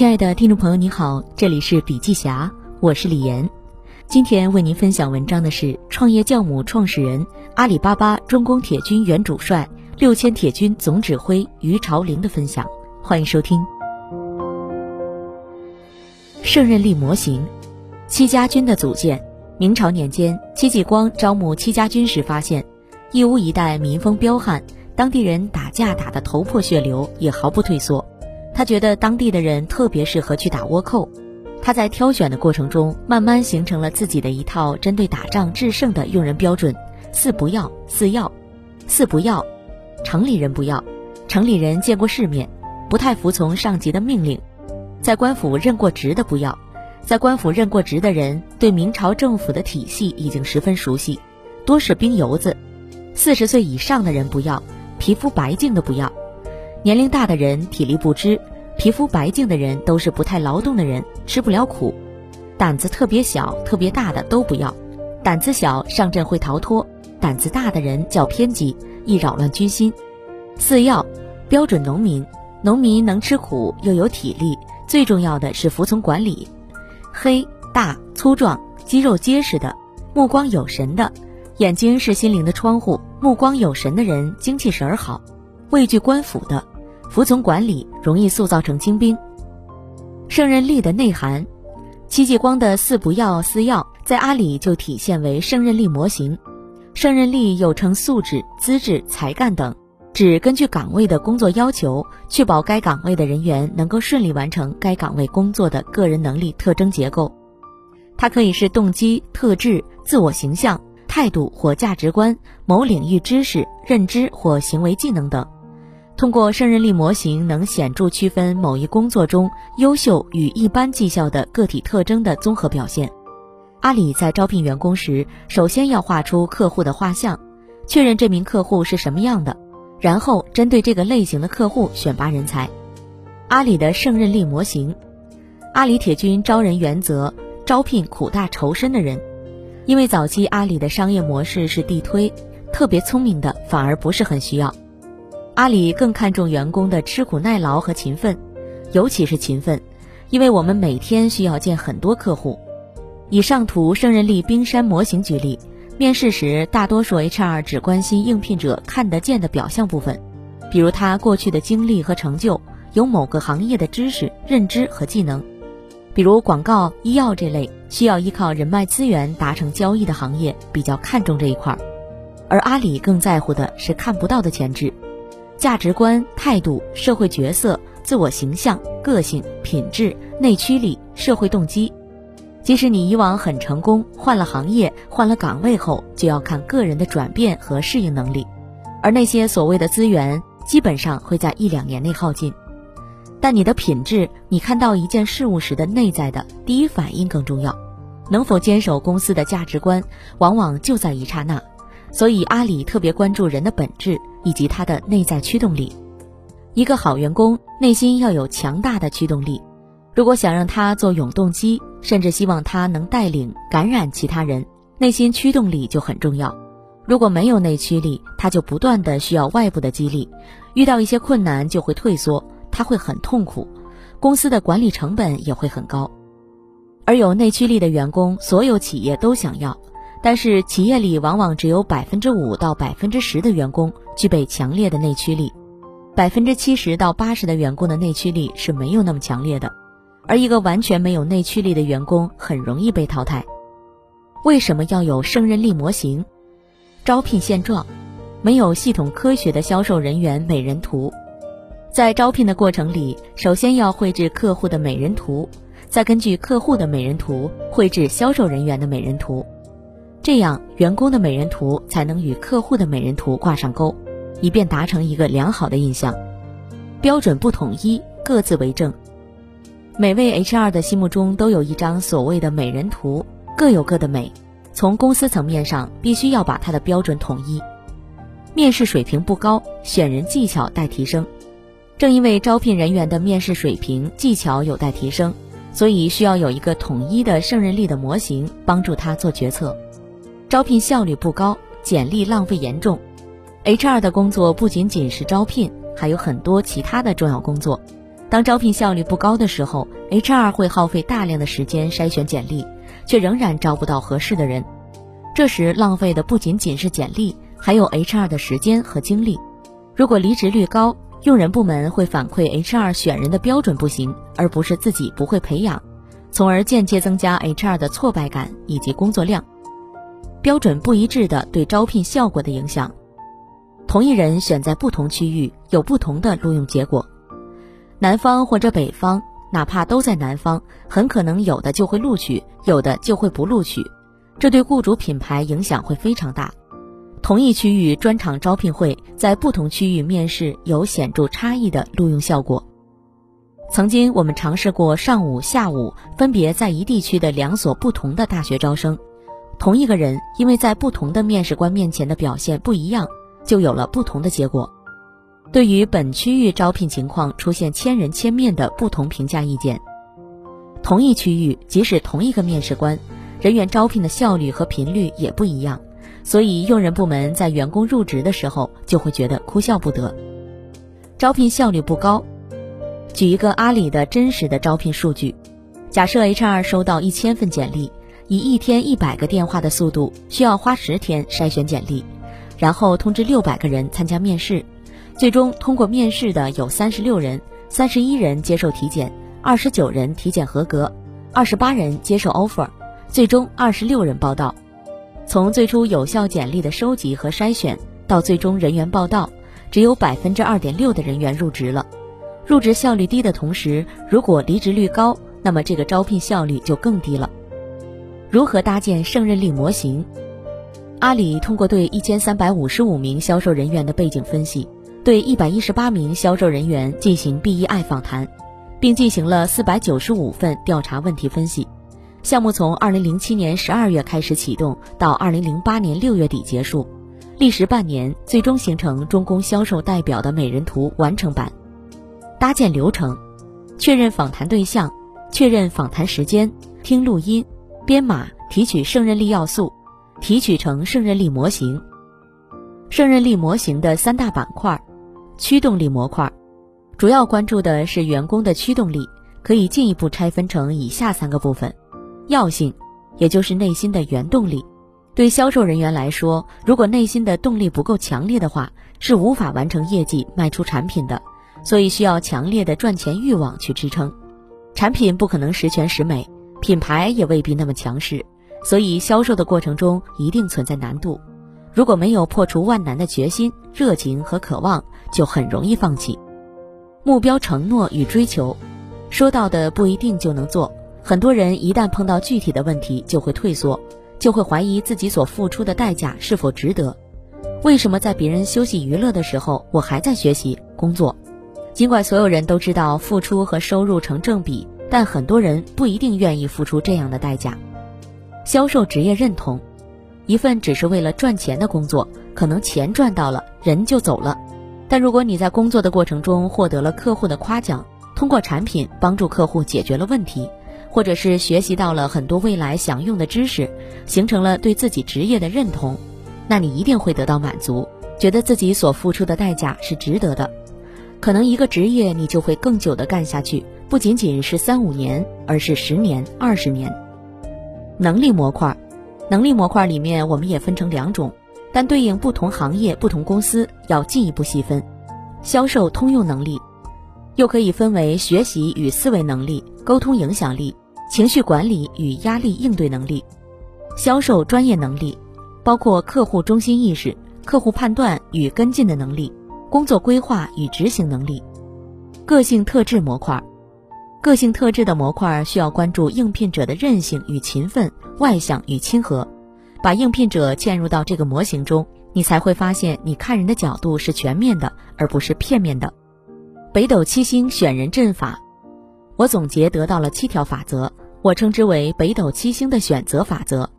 亲爱的听众朋友，你好，这里是笔记侠，我是李岩。今天为您分享文章的是创业教母创始人、阿里巴巴中工铁军原主帅、六千铁军总指挥于朝林的分享，欢迎收听。胜任力模型，戚家军的组建。明朝年间，戚继光招募戚家军时发现，义乌一带民风彪悍，当地人打架打得头破血流，也毫不退缩。他觉得当地的人特别适合去打倭寇。他在挑选的过程中，慢慢形成了自己的一套针对打仗制胜的用人标准：四不要，四要。四不要，城里人不要，城里人见过世面，不太服从上级的命令，在官府任过职的不要。在官府任过职的人，对明朝政府的体系已经十分熟悉，多是兵油子。四十岁以上的人不要，皮肤白净的不要。年龄大的人体力不支，皮肤白净的人都是不太劳动的人，吃不了苦。胆子特别小、特别大的都不要。胆子小上阵会逃脱，胆子大的人较偏激，易扰乱军心。四要标准农民，农民能吃苦又有体力，最重要的是服从管理。黑大粗壮，肌肉结实的，目光有神的，眼睛是心灵的窗户。目光有神的人，精气神儿好，畏惧官府的，服从管理，容易塑造成精兵。胜任力的内涵，戚继光的四不要四要，在阿里就体现为胜任力模型。胜任力又称素质、资质、才干等。指根据岗位的工作要求，确保该岗位的人员能够顺利完成该岗位工作的个人能力特征结构。它可以是动机、特质、自我形象、态度或价值观、某领域知识、认知或行为技能等。通过胜任力模型，能显著区分某一工作中优秀与一般绩效的个体特征的综合表现。阿里在招聘员工时，首先要画出客户的画像，确认这名客户是什么样的。然后针对这个类型的客户选拔人才。阿里的胜任力模型，阿里铁军招人原则：招聘苦大仇深的人。因为早期阿里的商业模式是地推，特别聪明的反而不是很需要。阿里更看重员工的吃苦耐劳和勤奋，尤其是勤奋，因为我们每天需要见很多客户。以上图胜任力冰山模型举例。面试时，大多数 HR 只关心应聘者看得见的表象部分，比如他过去的经历和成就，有某个行业的知识、认知和技能。比如广告、医药这类需要依靠人脉资源达成交易的行业，比较看重这一块儿。而阿里更在乎的是看不到的潜质：价值观、态度、社会角色、自我形象、个性、品质、内驱力、社会动机。即使你以往很成功，换了行业、换了岗位后，就要看个人的转变和适应能力。而那些所谓的资源，基本上会在一两年内耗尽。但你的品质，你看到一件事物时的内在的第一反应更重要。能否坚守公司的价值观，往往就在一刹那。所以阿里特别关注人的本质以及他的内在驱动力。一个好员工内心要有强大的驱动力。如果想让他做永动机，甚至希望他能带领、感染其他人，内心驱动力就很重要。如果没有内驱力，他就不断的需要外部的激励，遇到一些困难就会退缩，他会很痛苦，公司的管理成本也会很高。而有内驱力的员工，所有企业都想要，但是企业里往往只有百分之五到百分之十的员工具备强烈的内驱力，百分之七十到八十的员工的内驱力是没有那么强烈的。而一个完全没有内驱力的员工很容易被淘汰。为什么要有胜任力模型？招聘现状，没有系统科学的销售人员美人图。在招聘的过程里，首先要绘制客户的美人图，再根据客户的美人图绘制销售人员的美人图，这样员工的美人图才能与客户的美人图挂上钩，以便达成一个良好的印象。标准不统一，各自为政。每位 HR 的心目中都有一张所谓的美人图，各有各的美。从公司层面上，必须要把它的标准统一。面试水平不高，选人技巧待提升。正因为招聘人员的面试水平、技巧有待提升，所以需要有一个统一的胜任力的模型帮助他做决策。招聘效率不高，简历浪费严重。HR 的工作不仅仅是招聘，还有很多其他的重要工作。当招聘效率不高的时候，HR 会耗费大量的时间筛选简历，却仍然招不到合适的人。这时浪费的不仅仅是简历，还有 HR 的时间和精力。如果离职率高，用人部门会反馈 HR 选人的标准不行，而不是自己不会培养，从而间接增加 HR 的挫败感以及工作量。标准不一致的对招聘效果的影响，同一人选在不同区域有不同的录用结果。南方或者北方，哪怕都在南方，很可能有的就会录取，有的就会不录取，这对雇主品牌影响会非常大。同一区域专场招聘会在不同区域面试有显著差异的录用效果。曾经我们尝试过上午、下午分别在一地区的两所不同的大学招生。同一个人，因为在不同的面试官面前的表现不一样，就有了不同的结果。对于本区域招聘情况出现千人千面的不同评价意见，同一区域即使同一个面试官，人员招聘的效率和频率也不一样，所以用人部门在员工入职的时候就会觉得哭笑不得。招聘效率不高，举一个阿里的真实的招聘数据：假设 HR 收到一千份简历。以一天一百个电话的速度，需要花十天筛选简历，然后通知六百个人参加面试，最终通过面试的有三十六人，三十一人接受体检，二十九人体检合格，二十八人接受 offer，最终二十六人报到。从最初有效简历的收集和筛选到最终人员报到，只有百分之二点六的人员入职了。入职效率低的同时，如果离职率高，那么这个招聘效率就更低了。如何搭建胜任力模型？阿里通过对一千三百五十五名销售人员的背景分析，对一百一十八名销售人员进行 BEI 访谈，并进行了四百九十五份调查问题分析。项目从二零零七年十二月开始启动，到二零零八年六月底结束，历时半年，最终形成中公销售代表的美人图完成版。搭建流程：确认访谈对象，确认访谈时间，听录音。编码提取胜任力要素，提取成胜任力模型。胜任力模型的三大板块：驱动力模块，主要关注的是员工的驱动力，可以进一步拆分成以下三个部分：药性，也就是内心的原动力。对销售人员来说，如果内心的动力不够强烈的话，是无法完成业绩、卖出产品的，所以需要强烈的赚钱欲望去支撑。产品不可能十全十美。品牌也未必那么强势，所以销售的过程中一定存在难度。如果没有破除万难的决心、热情和渴望，就很容易放弃。目标承诺与追求，说到的不一定就能做。很多人一旦碰到具体的问题，就会退缩，就会怀疑自己所付出的代价是否值得。为什么在别人休息娱乐的时候，我还在学习工作？尽管所有人都知道付出和收入成正比。但很多人不一定愿意付出这样的代价。销售职业认同，一份只是为了赚钱的工作，可能钱赚到了，人就走了。但如果你在工作的过程中获得了客户的夸奖，通过产品帮助客户解决了问题，或者是学习到了很多未来想用的知识，形成了对自己职业的认同，那你一定会得到满足，觉得自己所付出的代价是值得的。可能一个职业你就会更久的干下去。不仅仅是三五年，而是十年、二十年。能力模块，能力模块里面我们也分成两种，但对应不同行业、不同公司要进一步细分。销售通用能力，又可以分为学习与思维能力、沟通影响力、情绪管理与压力应对能力。销售专业能力，包括客户中心意识、客户判断与跟进的能力、工作规划与执行能力。个性特质模块。个性特质的模块需要关注应聘者的韧性与勤奋、外向与亲和，把应聘者嵌入到这个模型中，你才会发现你看人的角度是全面的，而不是片面的。北斗七星选人阵法，我总结得到了七条法则，我称之为北斗七星的选择法则。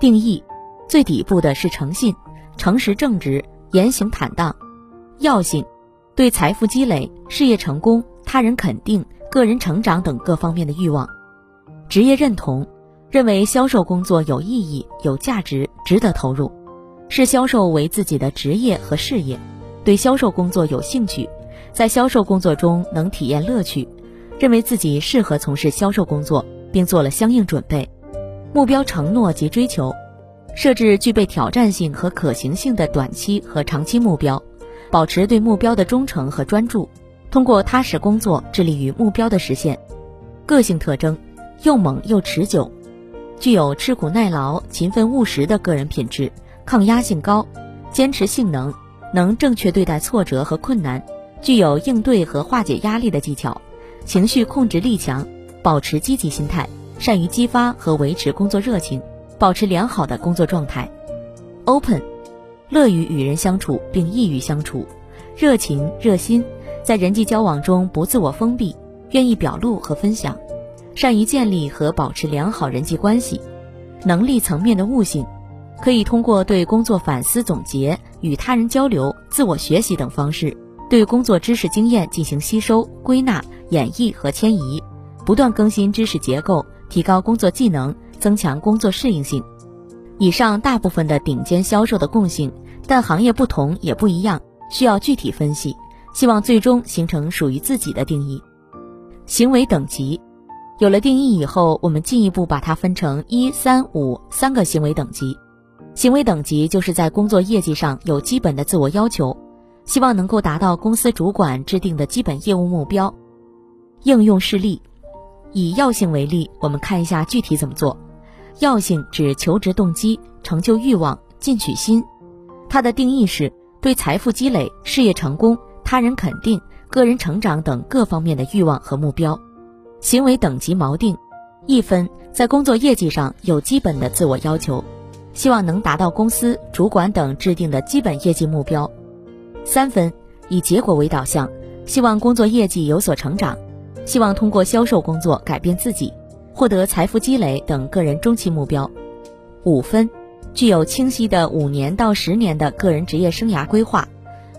定义：最底部的是诚信、诚实正直、言行坦荡；要性，对财富积累、事业成功、他人肯定。个人成长等各方面的欲望，职业认同，认为销售工作有意义、有价值、值得投入，视销售为自己的职业和事业，对销售工作有兴趣，在销售工作中能体验乐趣，认为自己适合从事销售工作，并做了相应准备。目标承诺及追求，设置具备挑战性和可行性的短期和长期目标，保持对目标的忠诚和专注，通过踏实工作致力于目标的实现。个性特征，又猛又持久，具有吃苦耐劳、勤奋务实的个人品质，抗压性高，坚持性能，能正确对待挫折和困难。具有应对和化解压力的技巧，情绪控制力强，保持积极心态，善于激发和维持工作热情，保持良好的工作状态。Open，乐于与人相处并易于相处，热情热心，在人际交往中不自我封闭，愿意表露和分享，善于建立和保持良好人际关系。能力层面的悟性，可以通过对工作反思总结、与他人交流、自我学习等方式。对工作知识经验进行吸收、归纳、演绎和迁移，不断更新知识结构，提高工作技能，增强工作适应性。以上大部分的顶尖销售的共性，但行业不同也不一样，需要具体分析。希望最终形成属于自己的定义。行为等级，有了定义以后，我们进一步把它分成一、三、五三个行为等级。行为等级就是在工作业绩上有基本的自我要求。希望能够达到公司主管制定的基本业务目标。应用事例，以药性为例，我们看一下具体怎么做。药性指求职动机、成就欲望、进取心。它的定义是对财富积累、事业成功、他人肯定、个人成长等各方面的欲望和目标。行为等级锚定，一分在工作业绩上有基本的自我要求，希望能达到公司主管等制定的基本业绩目标。三分，以结果为导向，希望工作业绩有所成长，希望通过销售工作改变自己，获得财富积累等个人中期目标。五分，具有清晰的五年到十年的个人职业生涯规划，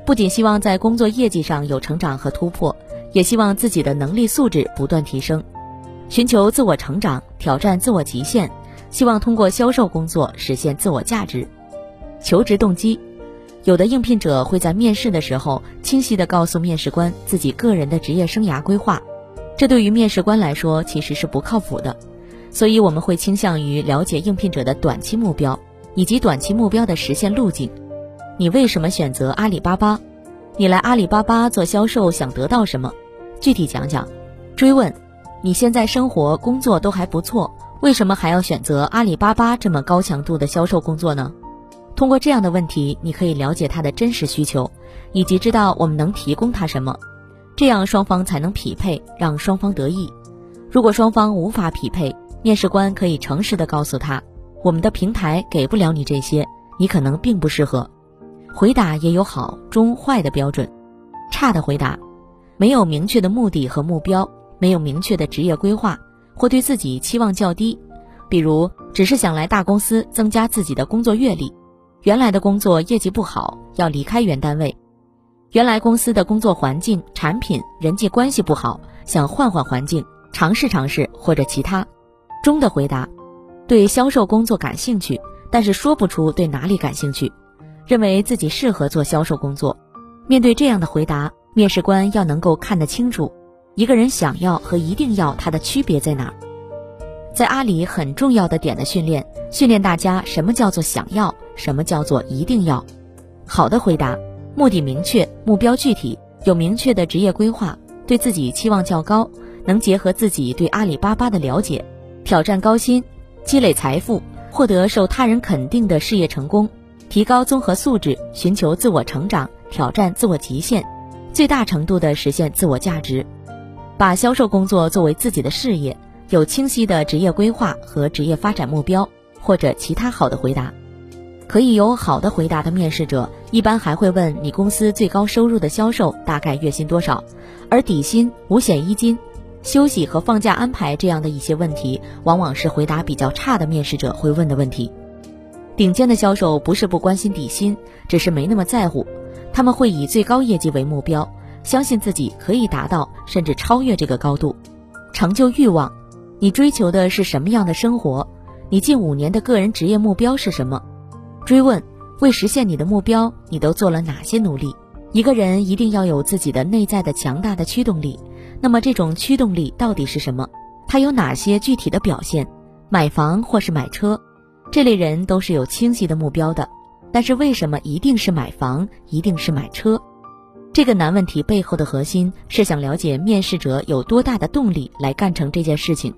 不仅希望在工作业绩上有成长和突破，也希望自己的能力素质不断提升，寻求自我成长，挑战自我极限，希望通过销售工作实现自我价值。求职动机。有的应聘者会在面试的时候清晰地告诉面试官自己个人的职业生涯规划，这对于面试官来说其实是不靠谱的，所以我们会倾向于了解应聘者的短期目标以及短期目标的实现路径。你为什么选择阿里巴巴？你来阿里巴巴做销售想得到什么？具体讲讲。追问：你现在生活工作都还不错，为什么还要选择阿里巴巴这么高强度的销售工作呢？通过这样的问题，你可以了解他的真实需求，以及知道我们能提供他什么，这样双方才能匹配，让双方得益。如果双方无法匹配，面试官可以诚实的告诉他，我们的平台给不了你这些，你可能并不适合。回答也有好、中、坏的标准。差的回答，没有明确的目的和目标，没有明确的职业规划，或对自己期望较低，比如只是想来大公司增加自己的工作阅历。原来的工作业绩不好，要离开原单位；原来公司的工作环境、产品、人际关系不好，想换换环境，尝试尝试或者其他。中的回答，对销售工作感兴趣，但是说不出对哪里感兴趣，认为自己适合做销售工作。面对这样的回答，面试官要能够看得清楚，一个人想要和一定要他的区别在哪儿。在阿里很重要的点的训练，训练大家什么叫做想要。什么叫做一定要？好的回答，目的明确，目标具体，有明确的职业规划，对自己期望较高，能结合自己对阿里巴巴的了解，挑战高薪，积累财富，获得受他人肯定的事业成功，提高综合素质，寻求自我成长，挑战自我极限，最大程度的实现自我价值，把销售工作作为自己的事业，有清晰的职业规划和职业发展目标，或者其他好的回答。可以有好的回答的面试者，一般还会问你公司最高收入的销售大概月薪多少，而底薪、五险一金、休息和放假安排这样的一些问题，往往是回答比较差的面试者会问的问题。顶尖的销售不是不关心底薪，只是没那么在乎，他们会以最高业绩为目标，相信自己可以达到甚至超越这个高度。成就欲望，你追求的是什么样的生活？你近五年的个人职业目标是什么？追问：为实现你的目标，你都做了哪些努力？一个人一定要有自己的内在的强大的驱动力。那么这种驱动力到底是什么？它有哪些具体的表现？买房或是买车，这类人都是有清晰的目标的。但是为什么一定是买房，一定是买车？这个难问题背后的核心是想了解面试者有多大的动力来干成这件事情。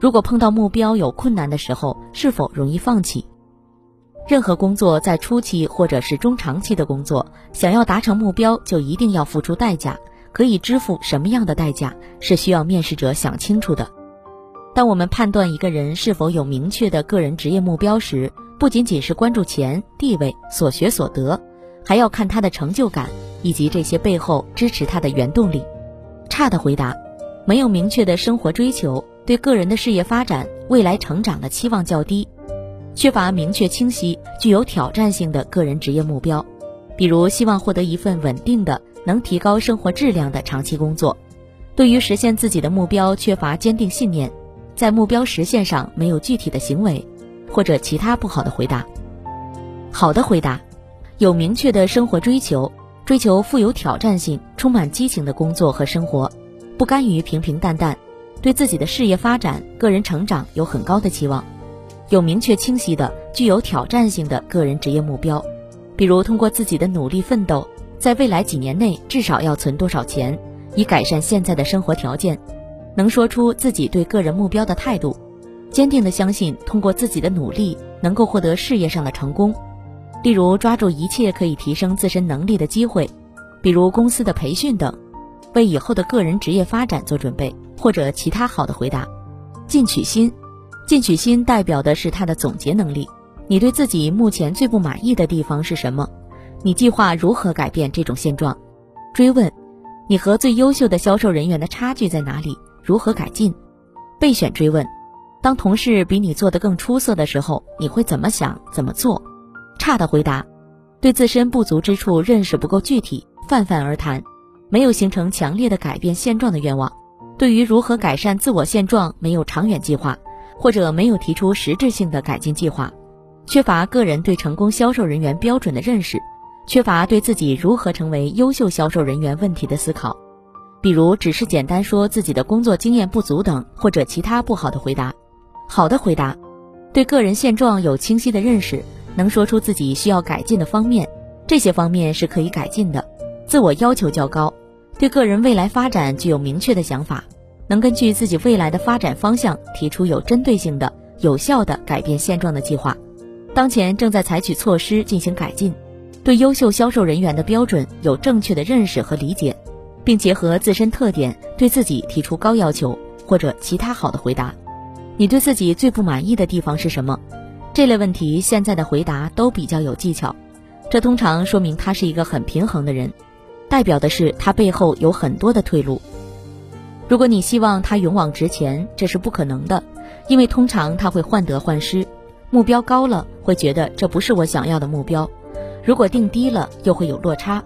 如果碰到目标有困难的时候，是否容易放弃？任何工作在初期或者是中长期的工作，想要达成目标，就一定要付出代价。可以支付什么样的代价，是需要面试者想清楚的。当我们判断一个人是否有明确的个人职业目标时，不仅仅是关注钱、地位、所学所得，还要看他的成就感以及这些背后支持他的原动力。差的回答，没有明确的生活追求，对个人的事业发展、未来成长的期望较低，缺乏明确清晰、具有挑战性的个人职业目标，比如希望获得一份稳定的。能提高生活质量的长期工作，对于实现自己的目标缺乏坚定信念，在目标实现上没有具体的行为，或者其他不好的回答。好的回答，有明确的生活追求，追求富有挑战性、充满激情的工作和生活，不甘于平平淡淡，对自己的事业发展、个人成长有很高的期望，有明确清晰的、具有挑战性的个人职业目标，比如通过自己的努力奋斗。在未来几年内，至少要存多少钱，以改善现在的生活条件？能说出自己对个人目标的态度，坚定的相信通过自己的努力能够获得事业上的成功。例如，抓住一切可以提升自身能力的机会，比如公司的培训等，为以后的个人职业发展做准备，或者其他好的回答。进取心，进取心代表的是他的总结能力。你对自己目前最不满意的地方是什么？你计划如何改变这种现状？追问，你和最优秀的销售人员的差距在哪里？如何改进？备选追问，当同事比你做得更出色的时候，你会怎么想？怎么做？差的回答，对自身不足之处认识不够具体，泛泛而谈，没有形成强烈的改变现状的愿望，对于如何改善自我现状没有长远计划，或者没有提出实质性的改进计划，缺乏个人对成功销售人员标准的认识。缺乏对自己如何成为优秀销售人员问题的思考，比如只是简单说自己的工作经验不足等，或者其他不好的回答。好的回答，对个人现状有清晰的认识，能说出自己需要改进的方面，这些方面是可以改进的。自我要求较高，对个人未来发展具有明确的想法，能根据自己未来的发展方向提出有针对性的、有效的改变现状的计划。当前正在采取措施进行改进。对优秀销售人员的标准有正确的认识和理解，并结合自身特点对自己提出高要求或者其他好的回答。你对自己最不满意的地方是什么？这类问题现在的回答都比较有技巧，这通常说明他是一个很平衡的人，代表的是他背后有很多的退路。如果你希望他勇往直前，这是不可能的，因为通常他会患得患失，目标高了会觉得这不是我想要的目标。如果定低了，又会有落差。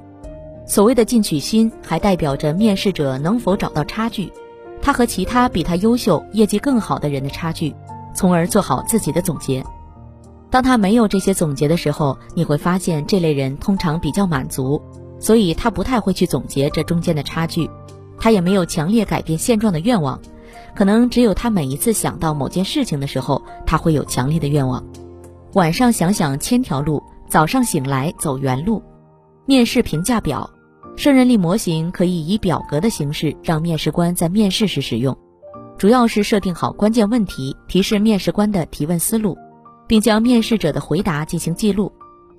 所谓的进取心，还代表着面试者能否找到差距，他和其他比他优秀、业绩更好的人的差距，从而做好自己的总结。当他没有这些总结的时候，你会发现这类人通常比较满足，所以他不太会去总结这中间的差距，他也没有强烈改变现状的愿望。可能只有他每一次想到某件事情的时候，他会有强烈的愿望。晚上想想千条路。早上醒来走原路，面试评价表，胜任力模型可以以表格的形式让面试官在面试时使用，主要是设定好关键问题，提示面试官的提问思路，并将面试者的回答进行记录。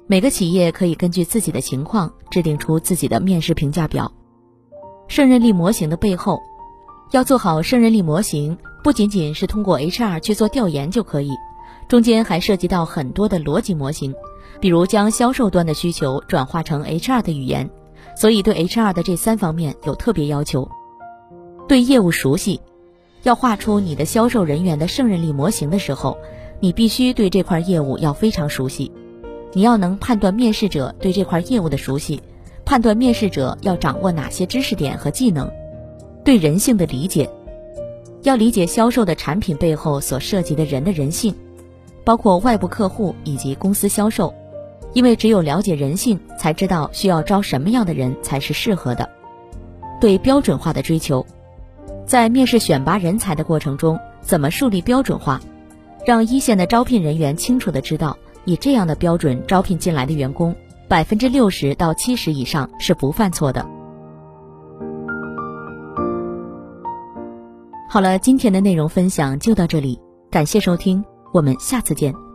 每个企业可以根据自己的情况制定出自己的面试评价表。胜任力模型的背后，要做好胜任力模型，不仅仅是通过 HR 去做调研就可以，中间还涉及到很多的逻辑模型。比如将销售端的需求转化成 HR 的语言，所以对 HR 的这三方面有特别要求。对业务熟悉，要画出你的销售人员的胜任力模型的时候，你必须对这块业务要非常熟悉。你要能判断面试者对这块业务的熟悉，判断面试者要掌握哪些知识点和技能。对人性的理解，要理解销售的产品背后所涉及的人的人性。包括外部客户以及公司销售，因为只有了解人性，才知道需要招什么样的人才是适合的。对标准化的追求，在面试选拔人才的过程中，怎么树立标准化，让一线的招聘人员清楚的知道，以这样的标准招聘进来的员工，百分之六十到七十以上是不犯错的。好了，今天的内容分享就到这里，感谢收听，我们下次见。